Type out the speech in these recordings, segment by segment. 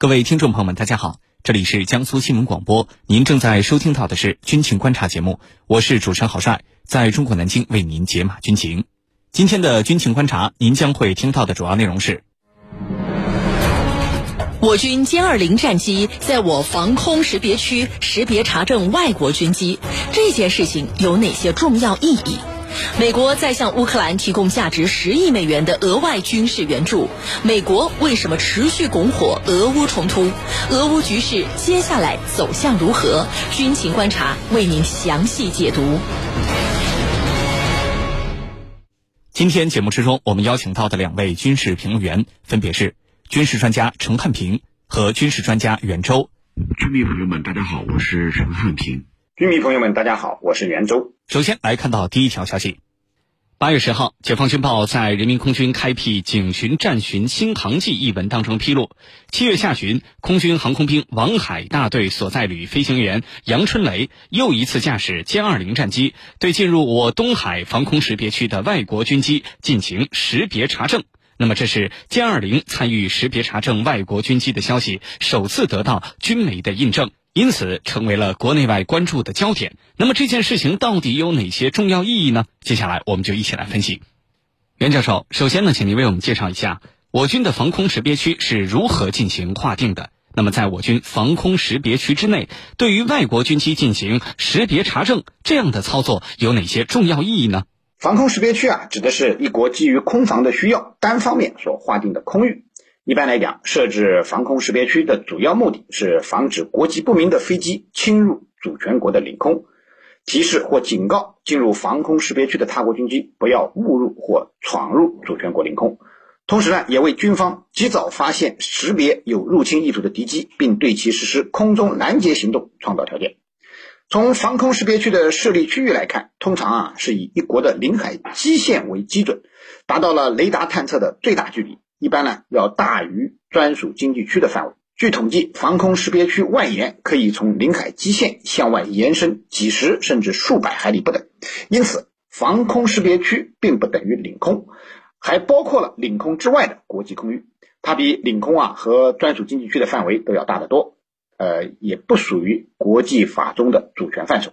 各位听众朋友们，大家好，这里是江苏新闻广播，您正在收听到的是军情观察节目，我是主持人郝帅，在中国南京为您解码军情。今天的军情观察，您将会听到的主要内容是：我军歼二零战机在我防空识别区识别查证外国军机，这件事情有哪些重要意义？美国在向乌克兰提供价值十亿美元的额外军事援助，美国为什么持续拱火俄乌冲突？俄乌局势接下来走向如何？军情观察为您详细解读。今天节目之中，我们邀请到的两位军事评论员分别是军事专家陈汉平和军事专家袁周。军迷朋友们，大家好，我是陈汉平。军迷朋友们，大家好，我是袁周。首先来看到第一条消息：八月十号，解放军报在《人民空军开辟警巡战巡新航迹》一文当中披露，七月下旬，空军航空兵王海大队所在旅飞行员杨春雷又一次驾驶歼二零战机，对进入我东海防空识别区的外国军机进行识别查证。那么，这是歼二零参与识别查证外国军机的消息首次得到军媒的印证。因此，成为了国内外关注的焦点。那么这件事情到底有哪些重要意义呢？接下来我们就一起来分析。袁教授，首先呢，请您为我们介绍一下我军的防空识别区是如何进行划定的。那么，在我军防空识别区之内，对于外国军机进行识别查证，这样的操作有哪些重要意义呢？防空识别区啊，指的是一国基于空防的需要，单方面所划定的空域。一般来讲，设置防空识别区的主要目的是防止国籍不明的飞机侵入主权国的领空，提示或警告进入防空识别区的他国军机不要误入或闯入主权国领空。同时呢，也为军方及早发现、识别有入侵意图的敌机，并对其实施空中拦截行动创造条件。从防空识别区的设立区域来看，通常啊是以一国的领海基线为基准，达到了雷达探测的最大距离。一般呢，要大于专属经济区的范围。据统计，防空识别区外延可以从领海基线向外延伸几十甚至数百海里不等。因此，防空识别区并不等于领空，还包括了领空之外的国际空域。它比领空啊和专属经济区的范围都要大得多。呃，也不属于国际法中的主权范畴。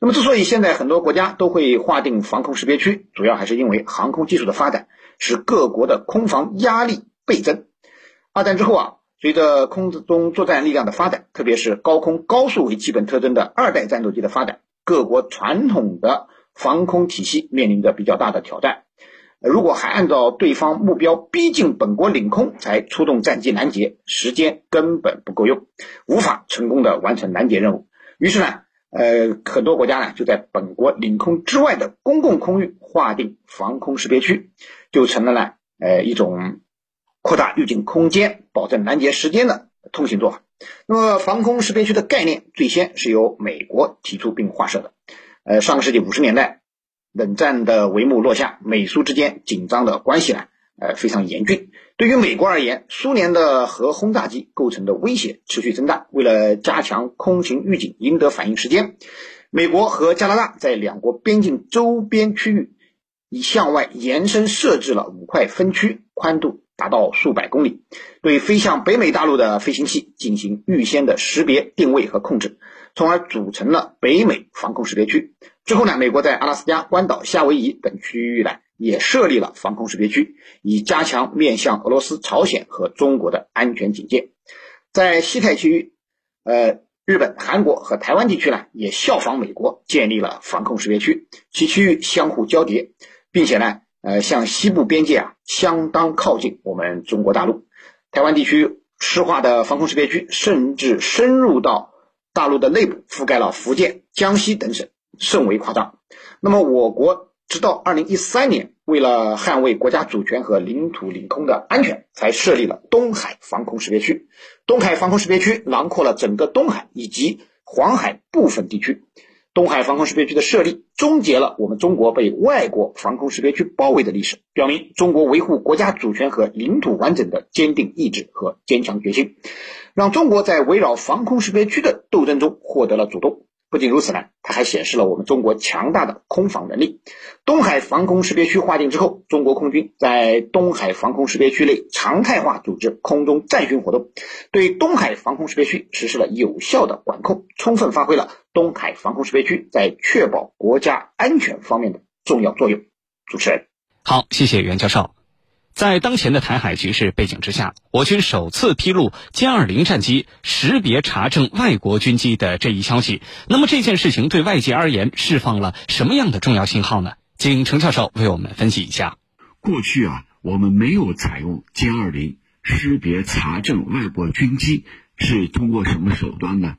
那么，之所以现在很多国家都会划定防空识别区，主要还是因为航空技术的发展。使各国的空防压力倍增。二战之后啊，随着空中作战力量的发展，特别是高空高速为基本特征的二代战斗机的发展，各国传统的防空体系面临着比较大的挑战。如果还按照对方目标逼近本国领空才出动战机拦截，时间根本不够用，无法成功的完成拦截任务。于是呢，呃，很多国家呢就在本国领空之外的公共空域划定防空识别区。就成了呢，呃，一种扩大预警空间、保证拦截时间的通行做法。那么，防空识别区的概念最先是由美国提出并划设的。呃，上个世纪五十年代，冷战的帷幕落下，美苏之间紧张的关系呢，呃，非常严峻。对于美国而言，苏联的核轰炸机构成的威胁持续增大。为了加强空情预警，赢得反应时间，美国和加拿大在两国边境周边区域。已向外延伸设置了五块分区，宽度达到数百公里，对飞向北美大陆的飞行器进行预先的识别、定位和控制，从而组成了北美防空识别区。之后呢，美国在阿拉斯加、关岛、夏威夷等区域呢，也设立了防空识别区，以加强面向俄罗斯、朝鲜和中国的安全警戒。在西太区域，呃，日本、韩国和台湾地区呢，也效仿美国建立了防空识别区，其区域相互交叠。并且呢，呃，向西部边界啊，相当靠近我们中国大陆。台湾地区施化的防空识别区，甚至深入到大陆的内部，覆盖了福建、江西等省，甚为夸张。那么，我国直到二零一三年，为了捍卫国家主权和领土领空的安全，才设立了东海防空识别区。东海防空识别区囊括了整个东海以及黄海部分地区。东海防空识别区的设立，终结了我们中国被外国防空识别区包围的历史，表明中国维护国家主权和领土完整的坚定意志和坚强决心，让中国在围绕防空识别区的斗争中获得了主动。不仅如此呢，它还显示了我们中国强大的空防能力。东海防空识别区划定之后，中国空军在东海防空识别区内常态化组织空中战巡活动，对东海防空识别区实施了有效的管控，充分发挥了东海防空识别区在确保国家安全方面的重要作用。主持人，好，谢谢袁教授。在当前的台海局势背景之下，我军首次披露歼二零战机识别查证外国军机的这一消息。那么这件事情对外界而言释放了什么样的重要信号呢？请程教授为我们分析一下。过去啊，我们没有采用歼二零识别查证外国军机，是通过什么手段呢？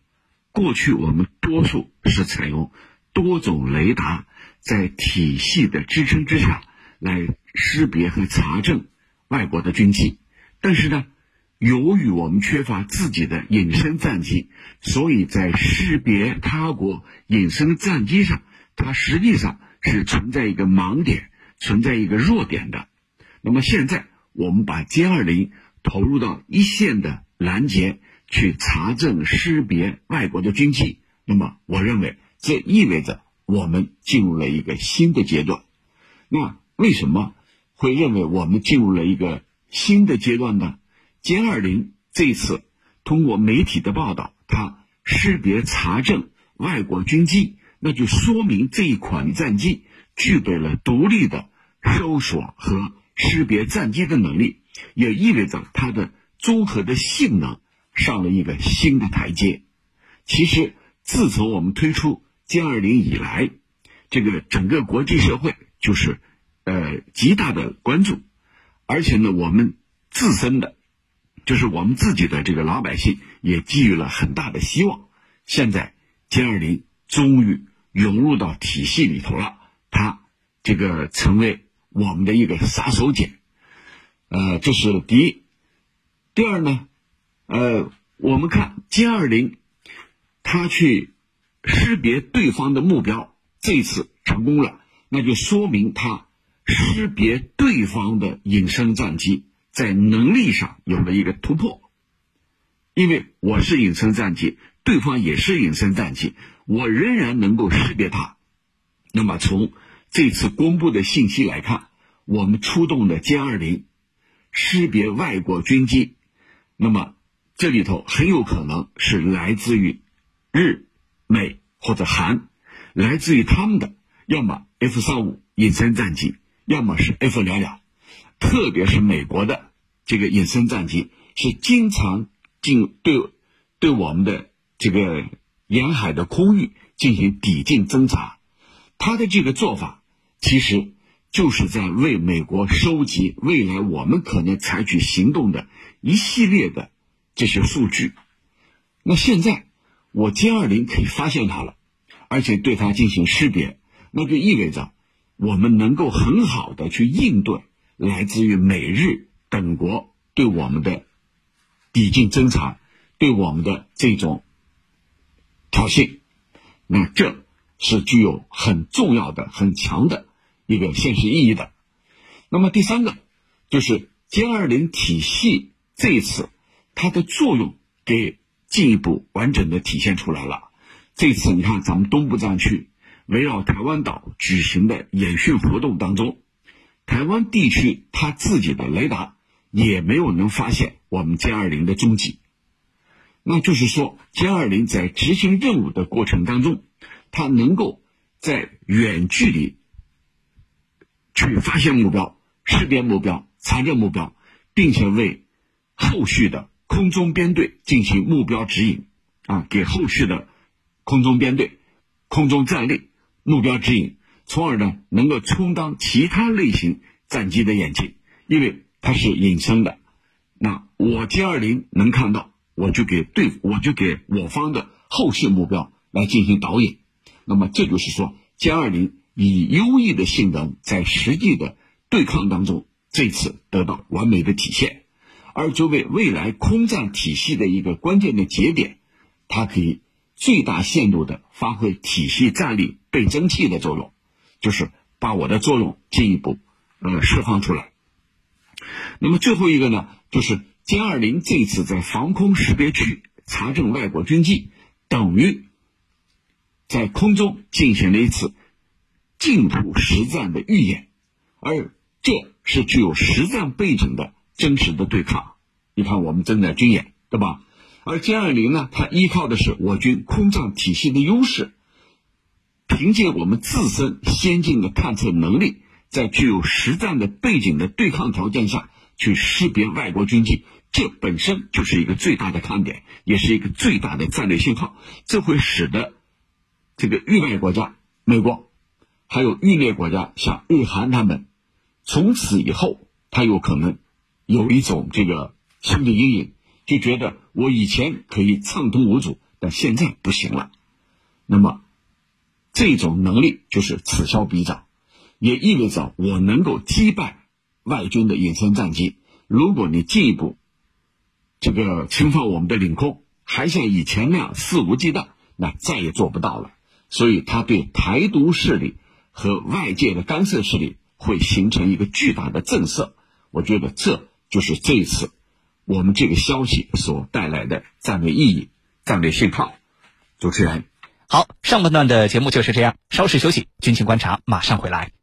过去我们多数是采用多种雷达在体系的支撑之下。来识别和查证外国的军机，但是呢，由于我们缺乏自己的隐身战机，所以在识别他国隐身战机上，它实际上是存在一个盲点，存在一个弱点的。那么现在我们把歼二零投入到一线的拦截去查证识别外国的军机，那么我认为这意味着我们进入了一个新的阶段。那。为什么会认为我们进入了一个新的阶段呢？歼二零这次通过媒体的报道，它识别查证外国军机，那就说明这一款战机具备了独立的搜索和识别战机的能力，也意味着它的综合的性能上了一个新的台阶。其实，自从我们推出歼二零以来，这个整个国际社会就是。呃，极大的关注，而且呢，我们自身的，就是我们自己的这个老百姓也寄予了很大的希望。现在歼二零终于融入到体系里头了，它这个成为我们的一个杀手锏。呃，这是第一。第二呢，呃，我们看歼二零，它去识别对方的目标，这一次成功了，那就说明它。识别对方的隐身战机，在能力上有了一个突破，因为我是隐身战机，对方也是隐身战机，我仍然能够识别它。那么从这次公布的信息来看，我们出动的歼二零识别外国军机，那么这里头很有可能是来自于日、美或者韩，来自于他们的要么 F 三五隐身战机。要么是 F 两两，特别是美国的这个隐身战机是经常进对对我们的这个沿海的空域进行抵近侦察，他的这个做法其实就是在为美国收集未来我们可能采取行动的一系列的这些数据。那现在我歼二零可以发现它了，而且对它进行识别，那就意味着。我们能够很好的去应对来自于美日等国对我们的抵近侦察，对我们的这种挑衅，那这是具有很重要的、很强的一个现实意义的。那么第三个就是歼二零体系这一次它的作用给进一步完整的体现出来了。这次你看咱们东部战区。围绕台湾岛举行的演训活动当中，台湾地区它自己的雷达也没有能发现我们歼二零的踪迹。那就是说，歼二零在执行任务的过程当中，它能够在远距离去发现目标、识别目标、查证目标，并且为后续的空中编队进行目标指引，啊，给后续的空中编队、空中战力。目标指引，从而呢能够充当其他类型战机的眼睛，因为它是隐身的。那我歼二零能看到，我就给对，我就给我方的后续目标来进行导引。那么这就是说，歼二零以优异的性能在实际的对抗当中，这次得到完美的体现。而作为未来空战体系的一个关键的节点，它可以最大限度的发挥体系战力。倍增器的作用，就是把我的作用进一步呃释放出来。那么最后一个呢，就是歼二零这次在防空识别区查证外国军机，等于在空中进行了一次近土实战的预演，而这是具有实战背景的真实的对抗。你看，我们正在军演，对吧？而歼二零呢，它依靠的是我军空战体系的优势，凭借我们自身先进的探测能力，在具有实战的背景的对抗条件下去识别外国军机，这本身就是一个最大的看点，也是一个最大的战略信号。这会使得这个域外国家，美国，还有域内国家，像日韩他们，从此以后，他有可能有一种这个心理阴影。就觉得我以前可以畅通无阻，但现在不行了。那么，这种能力就是此消彼长，也意味着我能够击败外军的隐身战机。如果你进一步这个侵犯我们的领空，还像以前那样肆无忌惮，那再也做不到了。所以，他对台独势力和外界的干涉势力会形成一个巨大的震慑。我觉得这就是这一次。我们这个消息所带来的战略意义、战略信号，主持人，好，上半段的节目就是这样，稍事休息，军情观察马上回来。